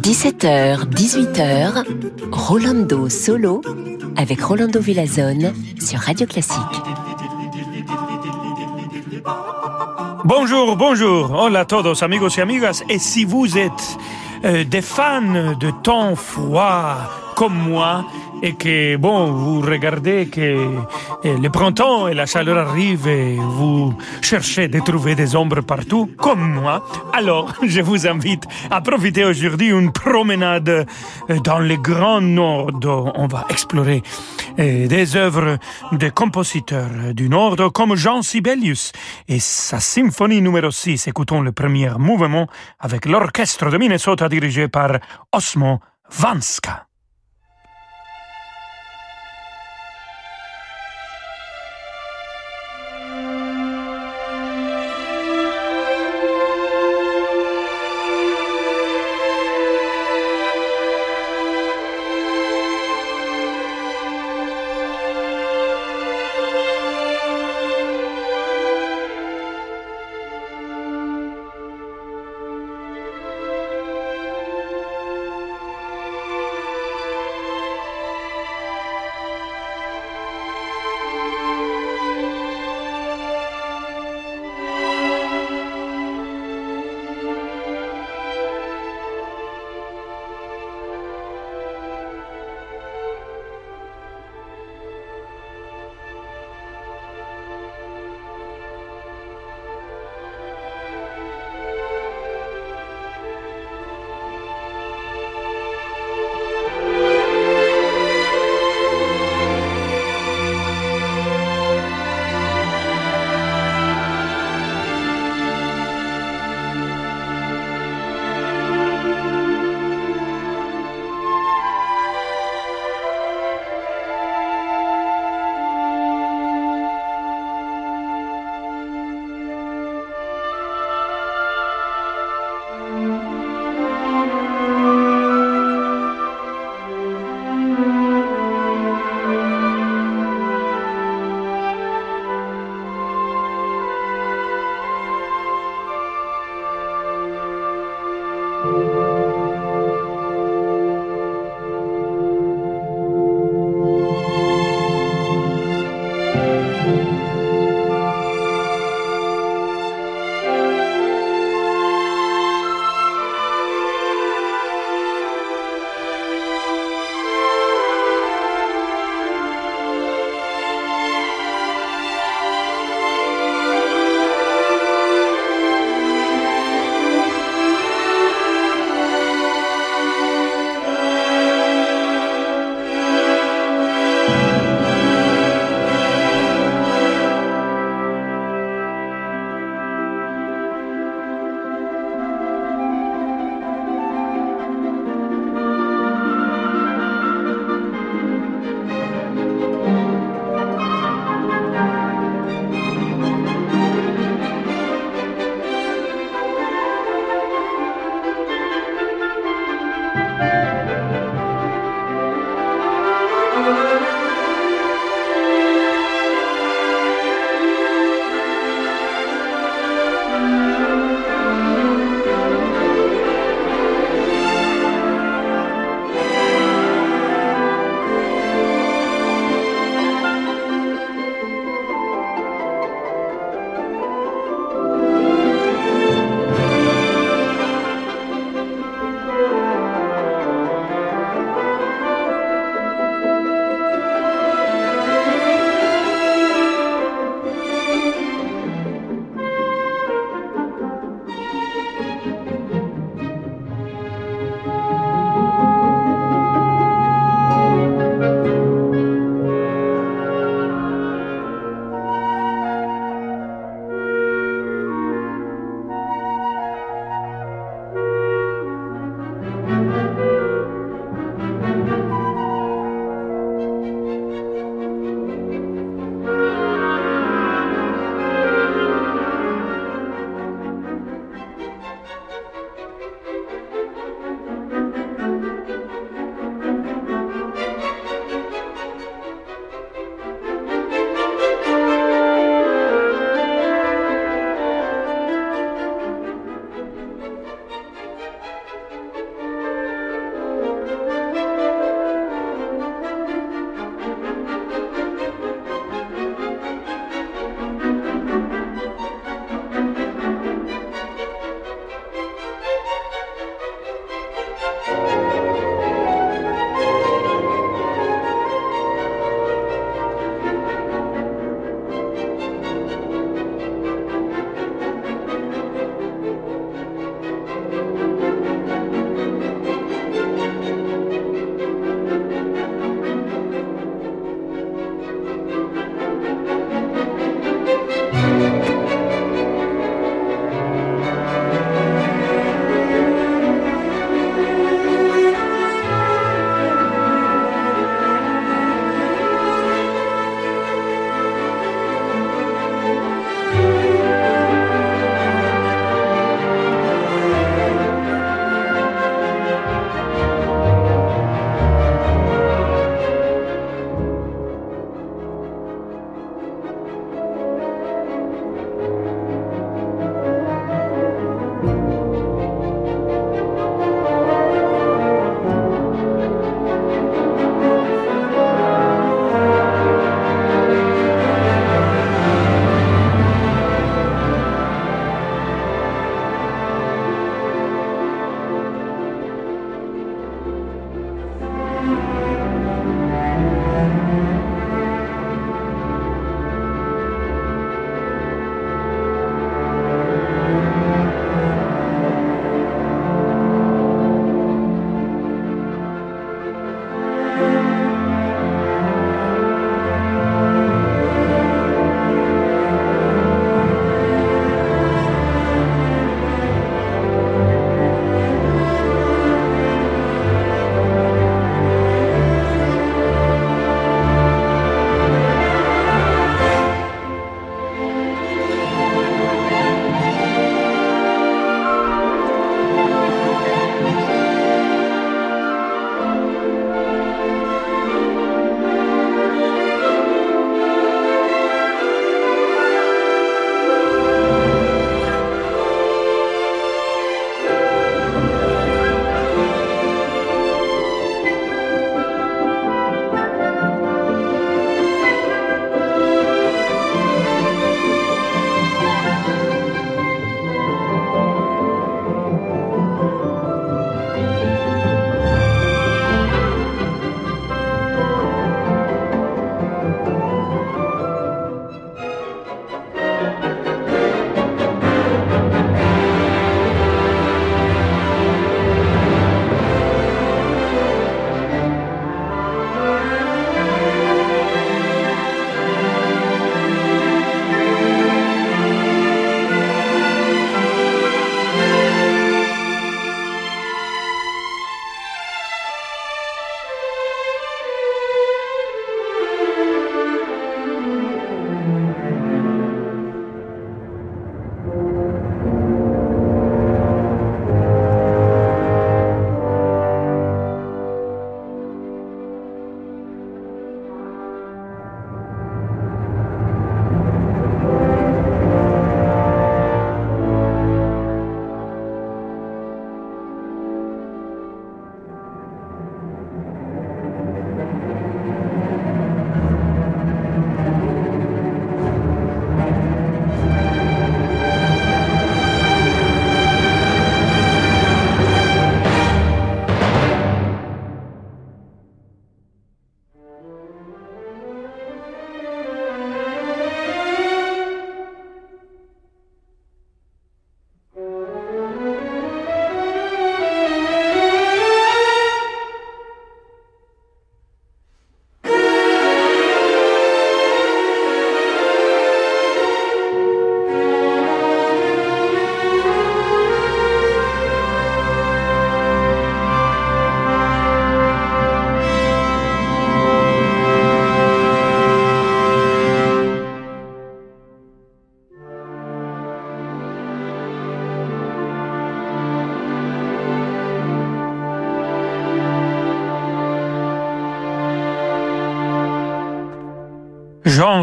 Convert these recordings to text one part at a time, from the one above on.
17h, 18h, Rolando Solo avec Rolando Villazone sur Radio Classique. Bonjour, bonjour. Hola a todos, amigos y amigas. Et si vous êtes euh, des fans de temps froid comme moi, et que, bon, vous regardez que eh, le printemps et la chaleur arrivent et vous cherchez de trouver des ombres partout, comme moi, alors je vous invite à profiter aujourd'hui d'une promenade eh, dans le Grand Nord. On va explorer eh, des œuvres de compositeurs du Nord comme Jean Sibelius et sa symphonie numéro 6. Écoutons le premier mouvement avec l'orchestre de Minnesota dirigé par Osmo Vanska.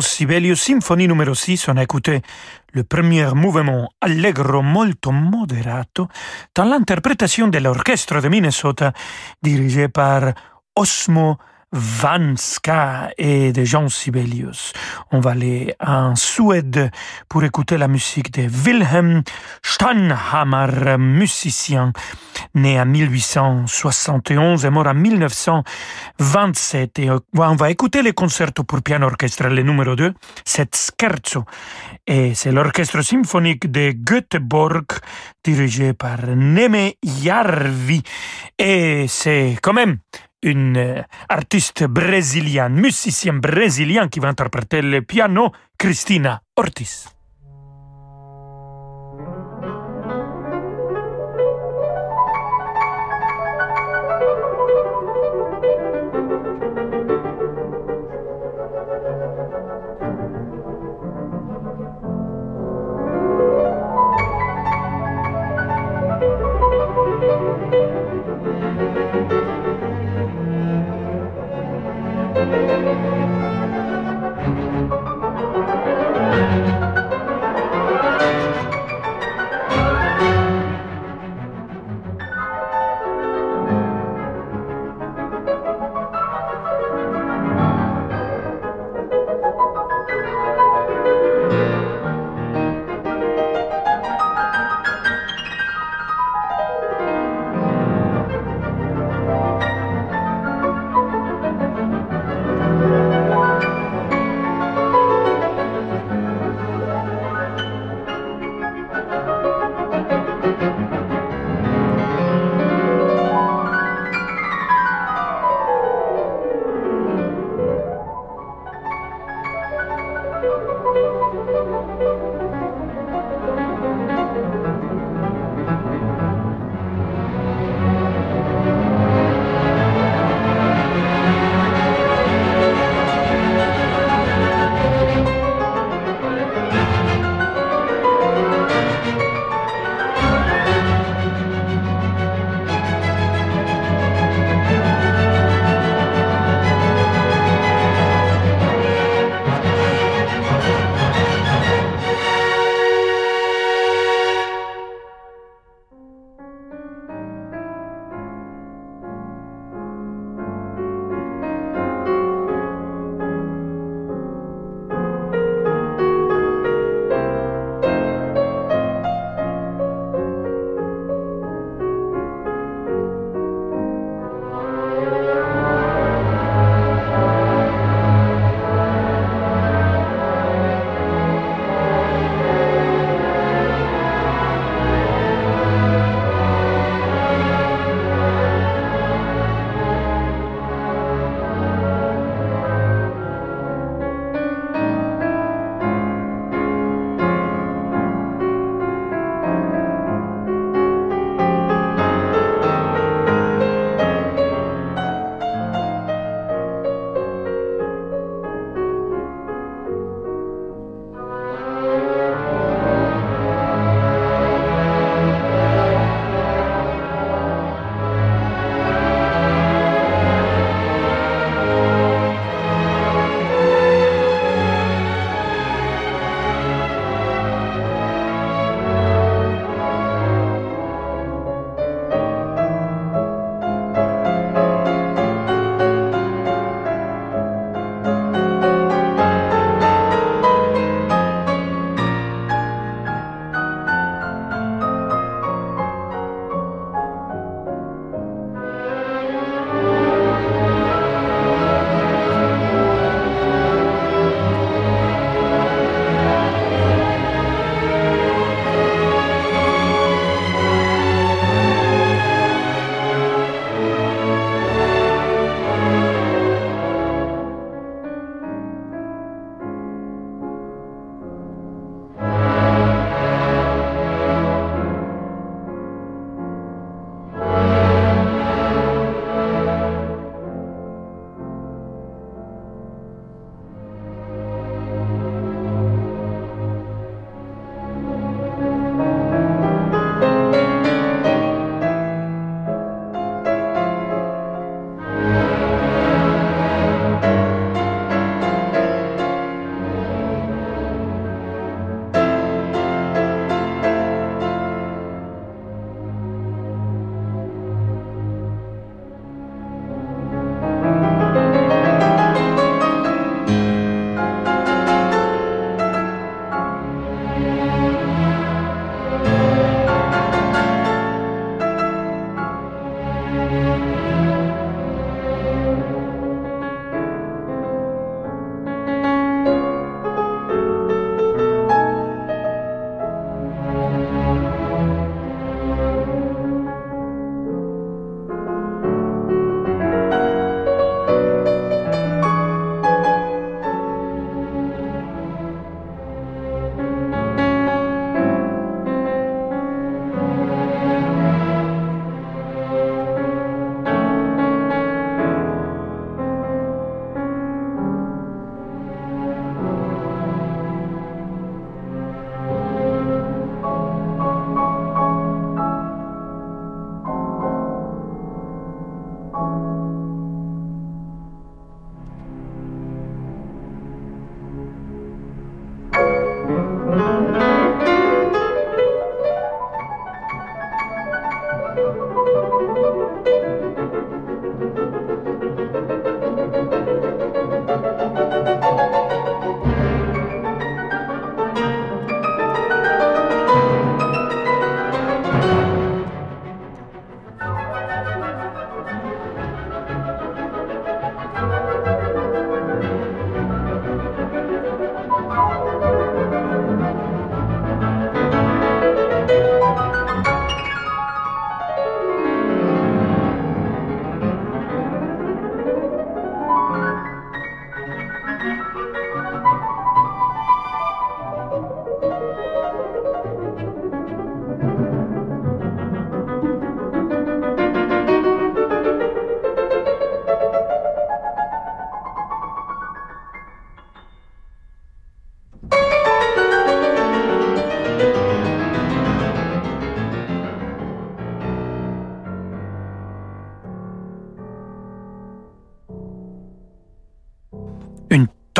Sibelius, symphonie numéro 6, on a écouté le premier mouvement allegro molto moderato dans l'interprétation de l'orchestre de Minnesota dirigé par Osmo Vanska et de Jean Sibelius. On va aller en Suède pour écouter la musique de Wilhelm Steinhammer, musicien né en 1871 et mort en 1927. Et on va écouter le concerto pour piano orchestral numéro 2, c'est Scherzo. Et c'est l'orchestre symphonique de Göteborg dirigé par Neme Jarvi. Et c'est quand même une euh, artiste brésilienne, musicien brésilien qui va interpréter le piano, Cristina Ortiz.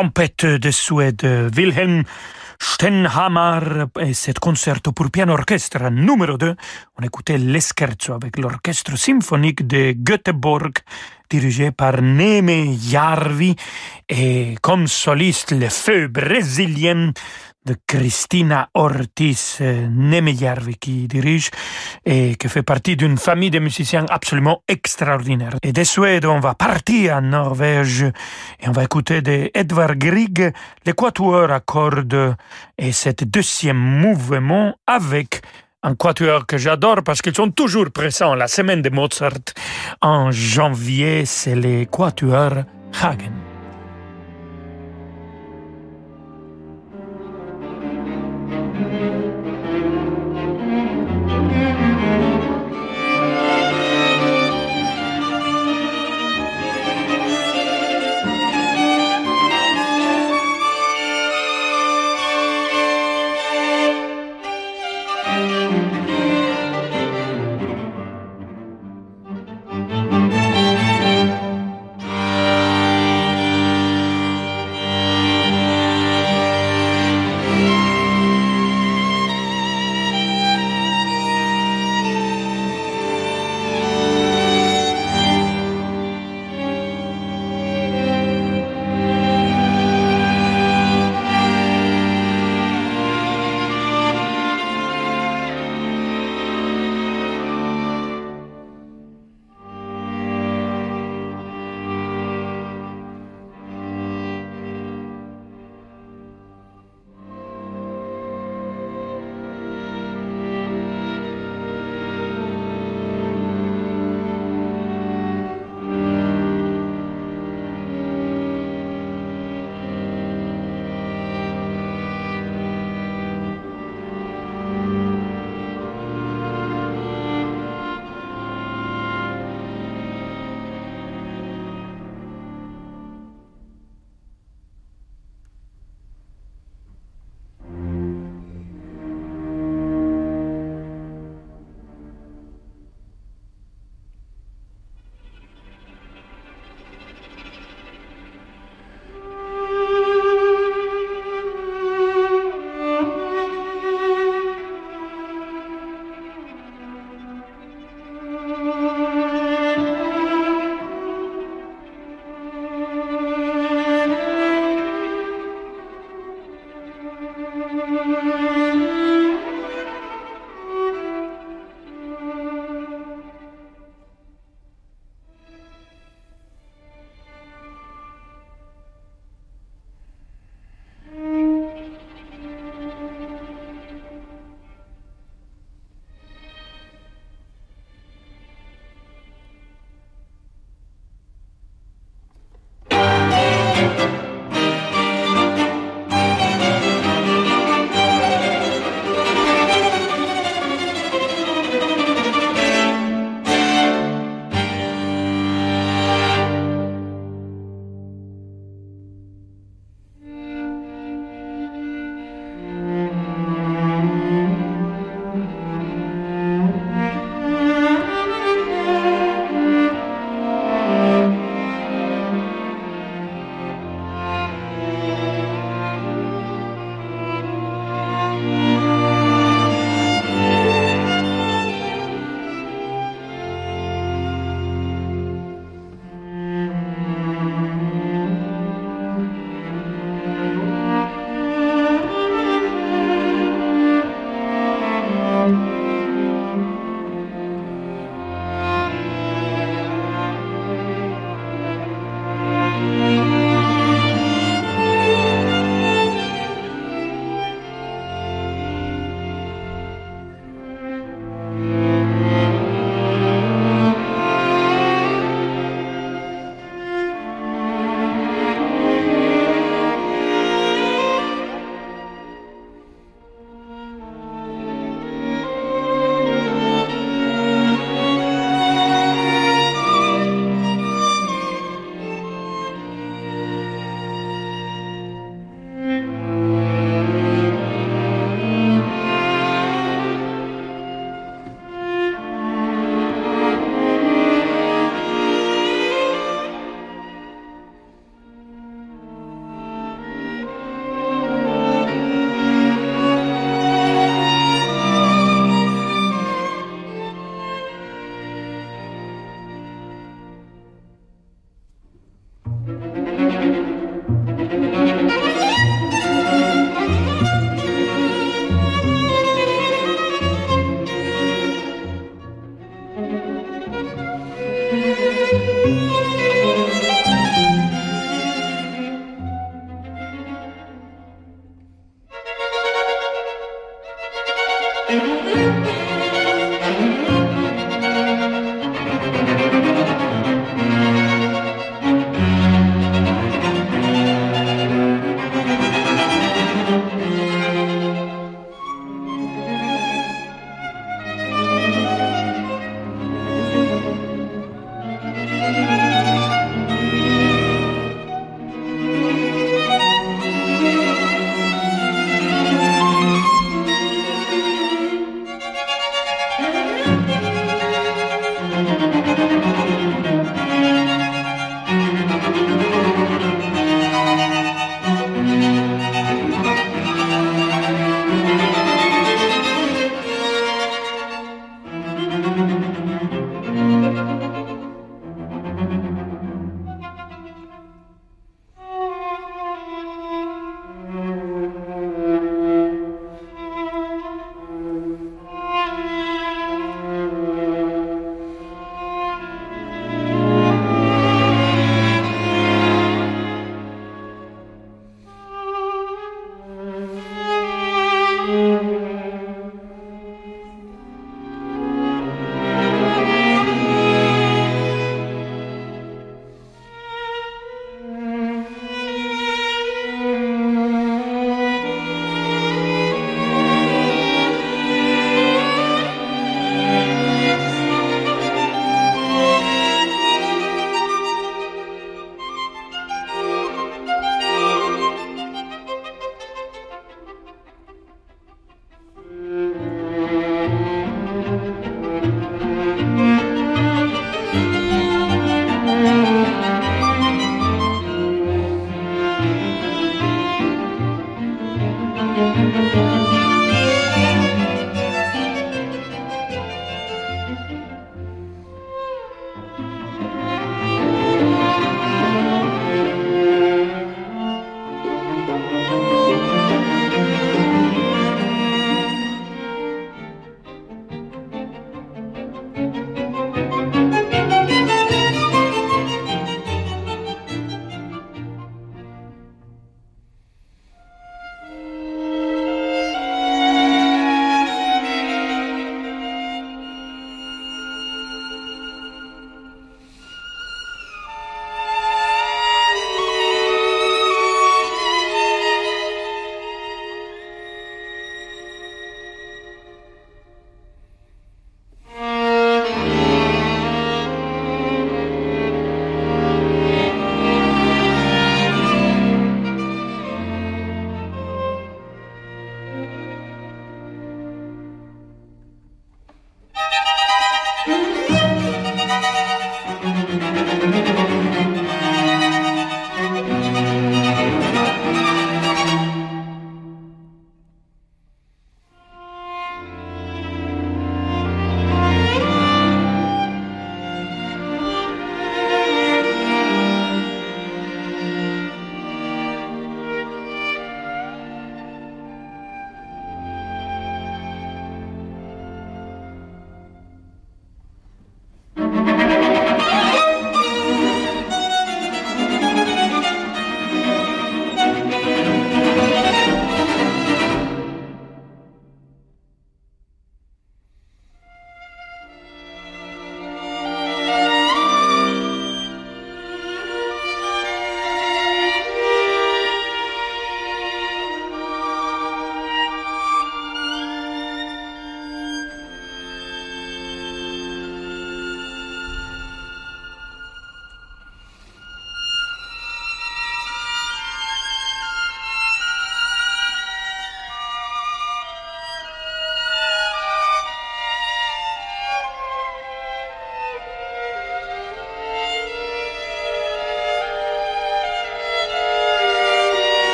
Tempête de Suède, Wilhelm Stenhammar et cet concerto pour piano orchestre numéro 2. On écoutait l'escherzo avec l'orchestre symphonique de Göteborg dirigé par Neme Jarvi et comme soliste le feu brésilien de Cristina Ortiz euh, Nemeyarvi qui dirige et qui fait partie d'une famille de musiciens absolument extraordinaire. Et de Suède, on va partir en Norvège et on va écouter de Edvard Grieg l'équateur à cordes et cet deuxième mouvement avec un quatuor que j'adore parce qu'ils sont toujours présents la semaine de Mozart. En janvier, c'est les quatuors Hagen.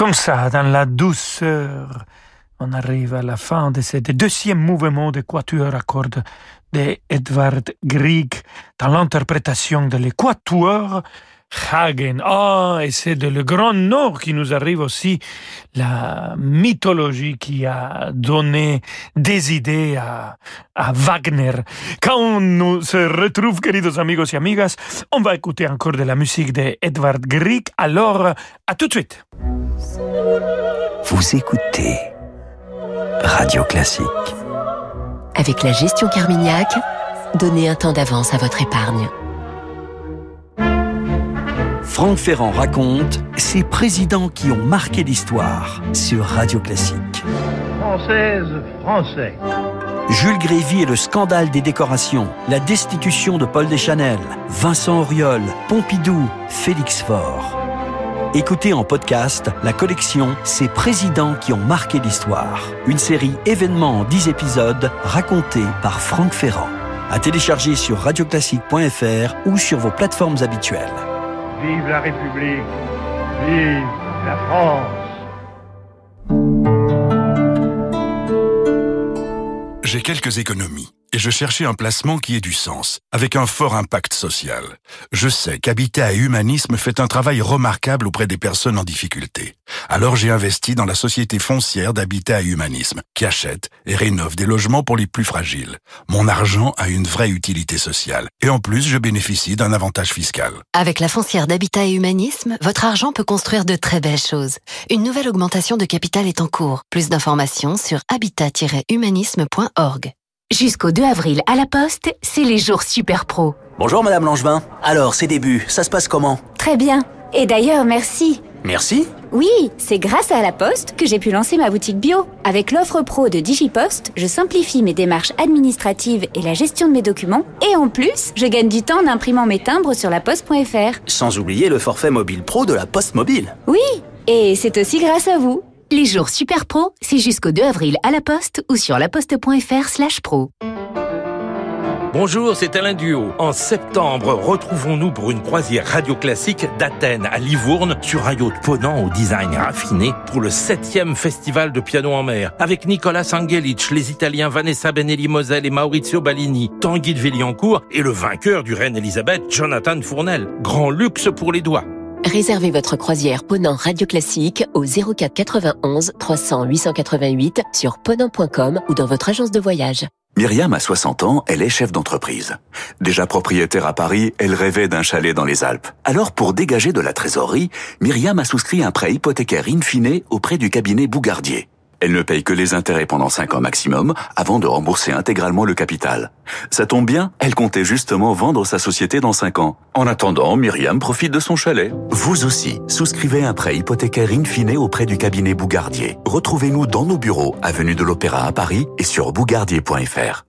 Comme ça, dans la douceur, on arrive à la fin de ce deuxième mouvement de quatuor à cordes de Edvard Grieg dans l'interprétation de l'équateur Hagen. Ah, et c'est de le Grand Nord qui nous arrive aussi la mythologie qui a donné des idées à, à Wagner. Quand on nous se retrouve, queridos amigos y amigas, on va écouter encore de la musique de Edvard Grieg. Alors, à tout de suite. Vous écoutez Radio Classique. Avec la gestion Carmignac, donnez un temps d'avance à votre épargne. Franck Ferrand raconte ces présidents qui ont marqué l'histoire sur Radio Classique. Française, Français. Jules Grévy et le scandale des décorations, la destitution de Paul Deschanel, Vincent Auriol, Pompidou, Félix Faure. Écoutez en podcast la collection Ces présidents qui ont marqué l'histoire. Une série événements en 10 épisodes racontée par Franck Ferrand. À télécharger sur radioclassique.fr ou sur vos plateformes habituelles. Vive la République. Vive la France. J'ai quelques économies et je cherchais un placement qui ait du sens, avec un fort impact social. Je sais qu'Habitat et Humanisme fait un travail remarquable auprès des personnes en difficulté. Alors j'ai investi dans la société foncière d'Habitat et Humanisme, qui achète et rénove des logements pour les plus fragiles. Mon argent a une vraie utilité sociale, et en plus je bénéficie d'un avantage fiscal. Avec la foncière d'Habitat et Humanisme, votre argent peut construire de très belles choses. Une nouvelle augmentation de capital est en cours. Plus d'informations sur habitat-humanisme.org. Jusqu'au 2 avril à la Poste, c'est les jours super pro. Bonjour Madame Langevin. Alors, ces débuts, ça se passe comment? Très bien. Et d'ailleurs, merci. Merci Oui, c'est grâce à la Poste que j'ai pu lancer ma boutique bio. Avec l'offre pro de DigiPost, je simplifie mes démarches administratives et la gestion de mes documents. Et en plus, je gagne du temps en imprimant mes timbres sur la poste.fr. Sans oublier le forfait mobile pro de la Poste Mobile. Oui, et c'est aussi grâce à vous. Les jours super pro, c'est jusqu'au 2 avril à la Poste ou sur laposte.fr slash pro. Bonjour, c'est Alain Duo. En septembre, retrouvons-nous pour une croisière radio classique d'Athènes à Livourne sur un yacht ponant au design raffiné pour le 7e festival de piano en mer avec Nicolas Angelic, les Italiens Vanessa Benelli Moselle et Maurizio Ballini, Tanguy de Villiancourt et le vainqueur du Reine Elisabeth, Jonathan Fournel. Grand luxe pour les doigts. Réservez votre croisière Ponant Radio Classique au 04 91 300 888 sur ponant.com ou dans votre agence de voyage. Myriam a 60 ans, elle est chef d'entreprise. Déjà propriétaire à Paris, elle rêvait d'un chalet dans les Alpes. Alors pour dégager de la trésorerie, Myriam a souscrit un prêt hypothécaire in fine auprès du cabinet Bougardier. Elle ne paye que les intérêts pendant 5 ans maximum avant de rembourser intégralement le capital. Ça tombe bien, elle comptait justement vendre sa société dans 5 ans. En attendant, Myriam profite de son chalet. Vous aussi, souscrivez un prêt hypothécaire in fine auprès du cabinet Bougardier. Retrouvez-nous dans nos bureaux, avenue de l'Opéra à Paris et sur bougardier.fr.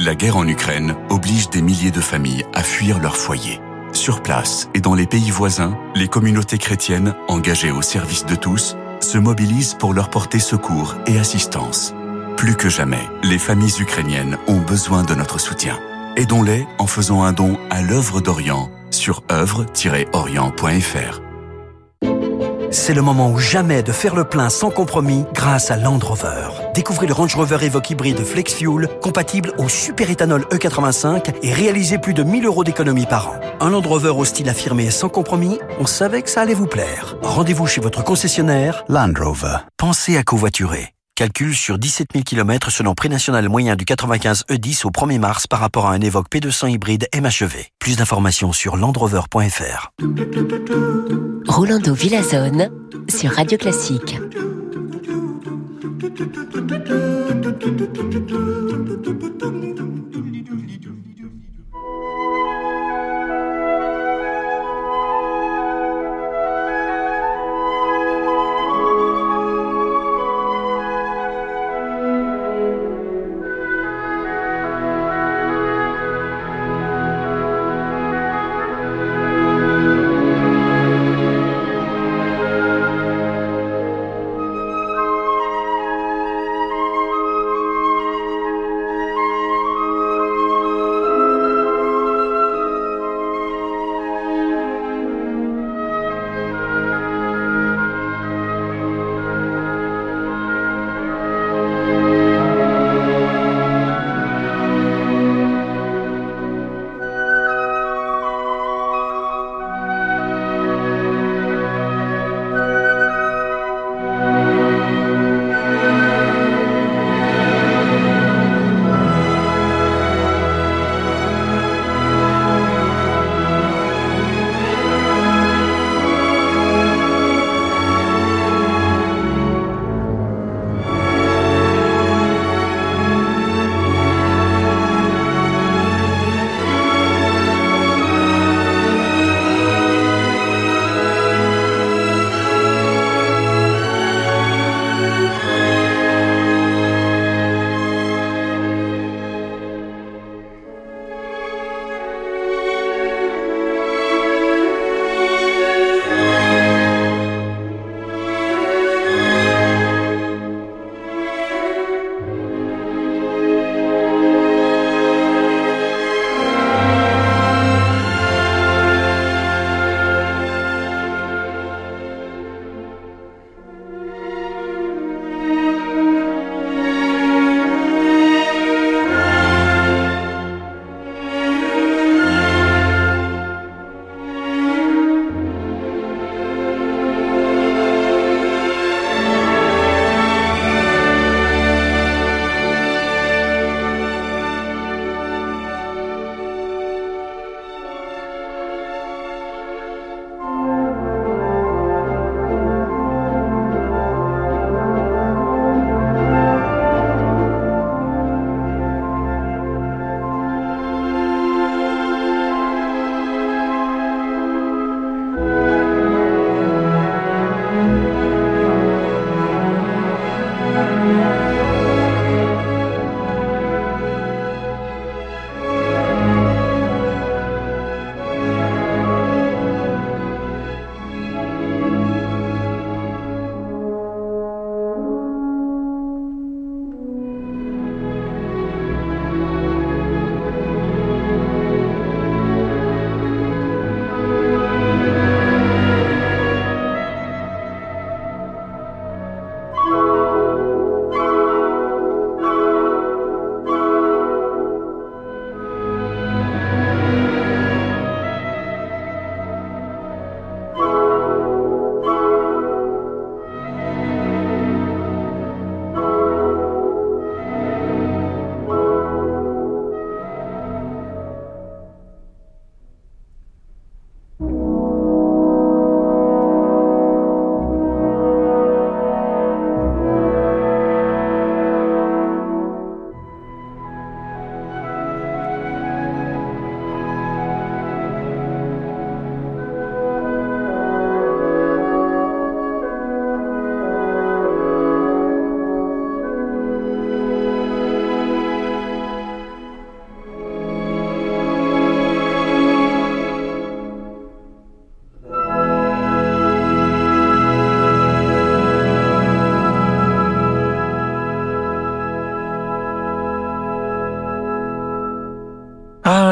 La guerre en Ukraine oblige des milliers de familles à fuir leur foyer. Sur place et dans les pays voisins, les communautés chrétiennes, engagées au service de tous, se mobilisent pour leur porter secours et assistance. Plus que jamais, les familles ukrainiennes ont besoin de notre soutien. Aidons-les en faisant un don à l'œuvre d'Orient sur œuvre-orient.fr. C'est le moment ou jamais de faire le plein sans compromis grâce à Land Rover. Découvrez le Range Rover Evoque hybride Flex Fuel, compatible au superéthanol E85 et réalisez plus de 1000 euros d'économie par an. Un Land Rover au style affirmé sans compromis, on savait que ça allait vous plaire. Rendez-vous chez votre concessionnaire Land Rover. Pensez à covoiturer. Calcul sur 17 000 km selon prix national moyen du 95 E10 au 1er mars par rapport à un Evoque P200 hybride MHEV. Plus d'informations sur landrover.fr. Rolando Villazone sur Radio Classique.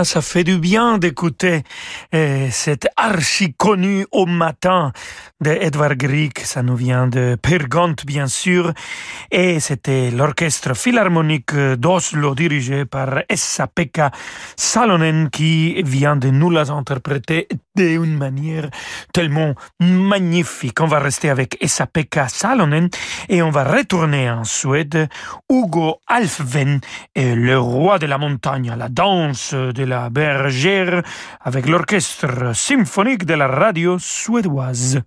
Ça fait du bien d'écouter euh, cet archi connu au matin de Edvard Grieg. Ça nous vient de Pergont, bien sûr. Et c'était l'orchestre philharmonique d'Oslo dirigé par Essa-Pekka Salonen qui vient de nous les interpréter d'une manière tellement magnifique. On va rester avec Essa-Pekka Salonen et on va retourner en Suède. Hugo Alfven, le roi de la montagne, la danse de la bergère avec l'orchestre symphonique de la radio suédoise.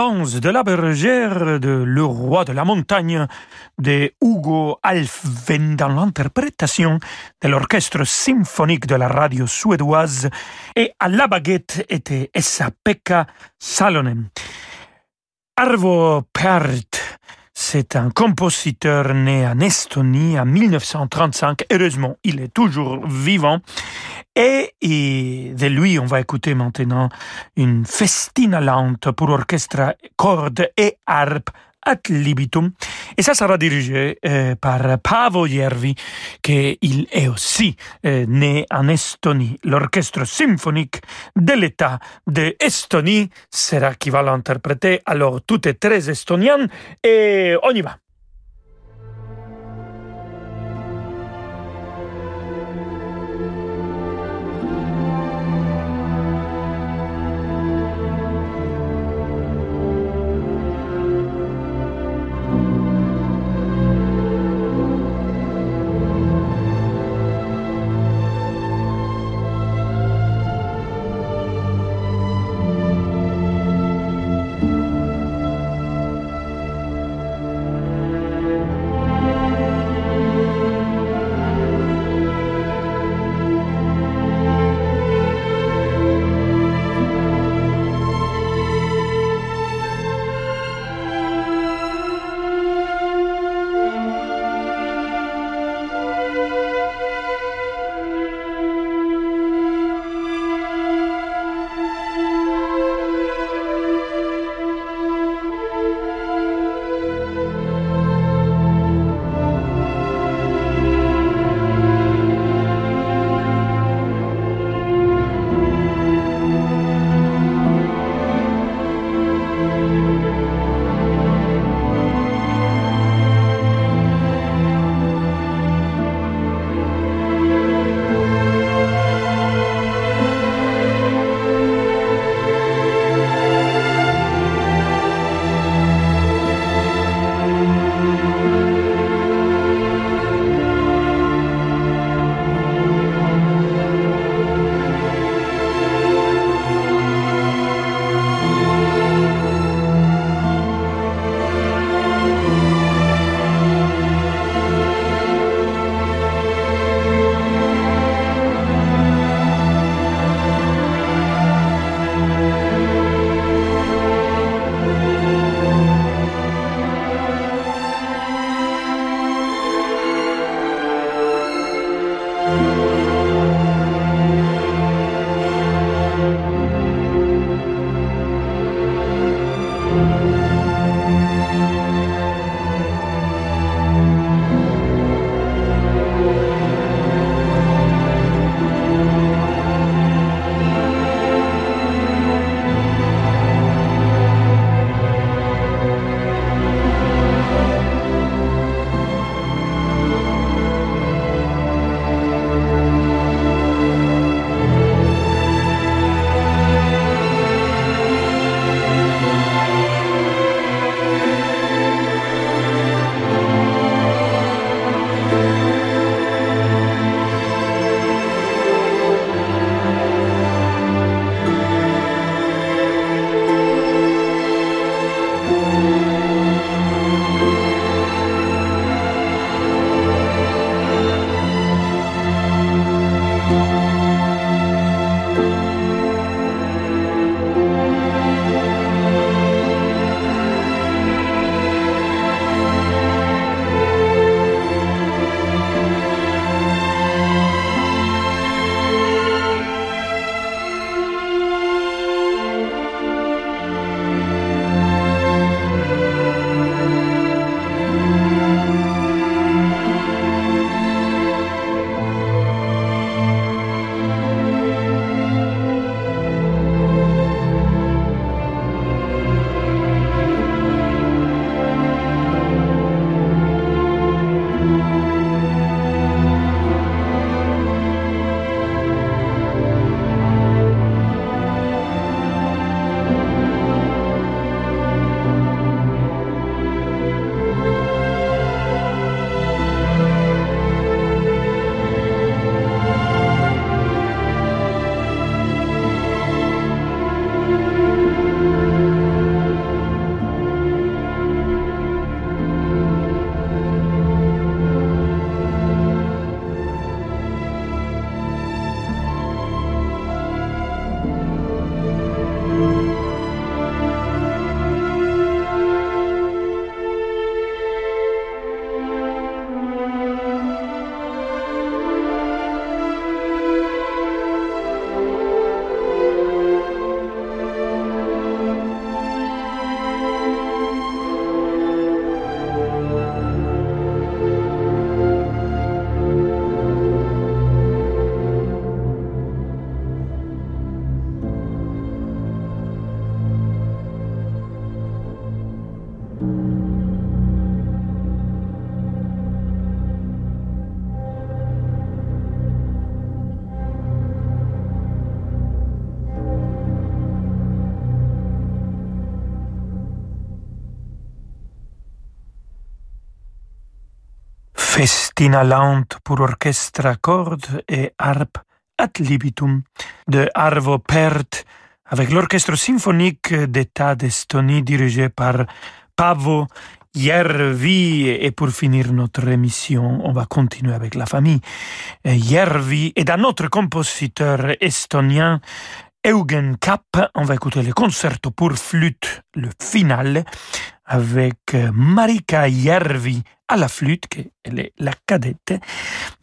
De la bergère de Le roi de la montagne de Hugo Alfven dans l'interprétation de l'orchestre symphonique de la radio suédoise et à la baguette était Esa-Pekka Salonen. Arvo Pärt c'est un compositeur né en Estonie en 1935. Heureusement, il est toujours vivant. Et, de lui, on va écouter maintenant une festina lente pour orchestre, cordes et harpe libitum. Et ça sera dirigé euh, par Paavo Järvi, qui il est aussi euh, né en Estonie. L'orchestre symphonique de l'État de Estonie sera qui va l'interpréter. Alors tout est très estonien et on y va. Festina lente pour orchestre à cordes et harpe ad libitum de Arvo Pärt avec l'orchestre symphonique d'État d'Estonie dirigé par Pavo Järvi. Et pour finir notre émission, on va continuer avec la famille Järvi et d'un autre compositeur estonien, Eugen Kapp. On va écouter le concerto pour flûte, le final, avec Marika Järvi à la flûte, elle est la cadette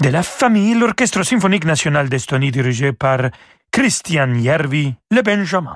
de la famille, l'Orchestre symphonique national d'Estonie dirigé par Christian Järvi, le Benjamin.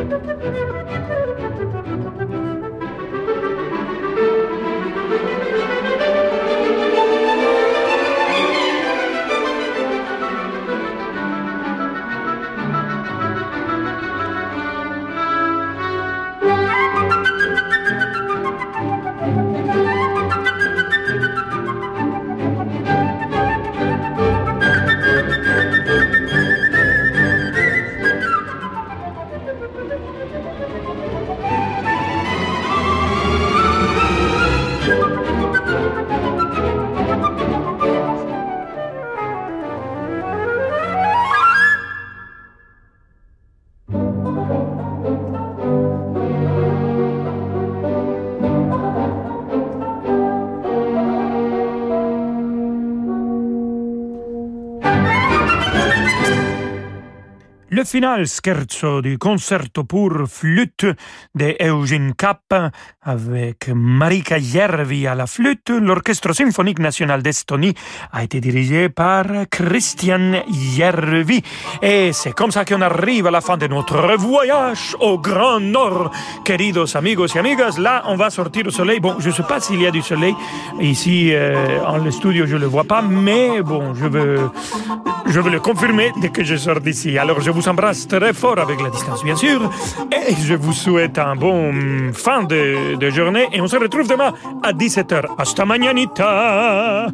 Thank you. Le final scherzo du concerto pour flûte de Eugene Kapp avec Marika Järvi à la flûte. L'Orchestre symphonique national d'Estonie a été dirigé par Christian Järvi. Et c'est comme ça qu'on arrive à la fin de notre voyage au Grand Nord. Queridos amigos et amigas, là, on va sortir au soleil. Bon, je ne sais pas s'il y a du soleil ici euh, en le studio, je ne le vois pas, mais bon, je veux, je veux le confirmer dès que je sors d'ici. Alors, je vous embrasse très fort avec la distance, bien sûr, et je vous souhaite un bon fin de, de journée et on se retrouve demain à 17h. Hasta mañanita!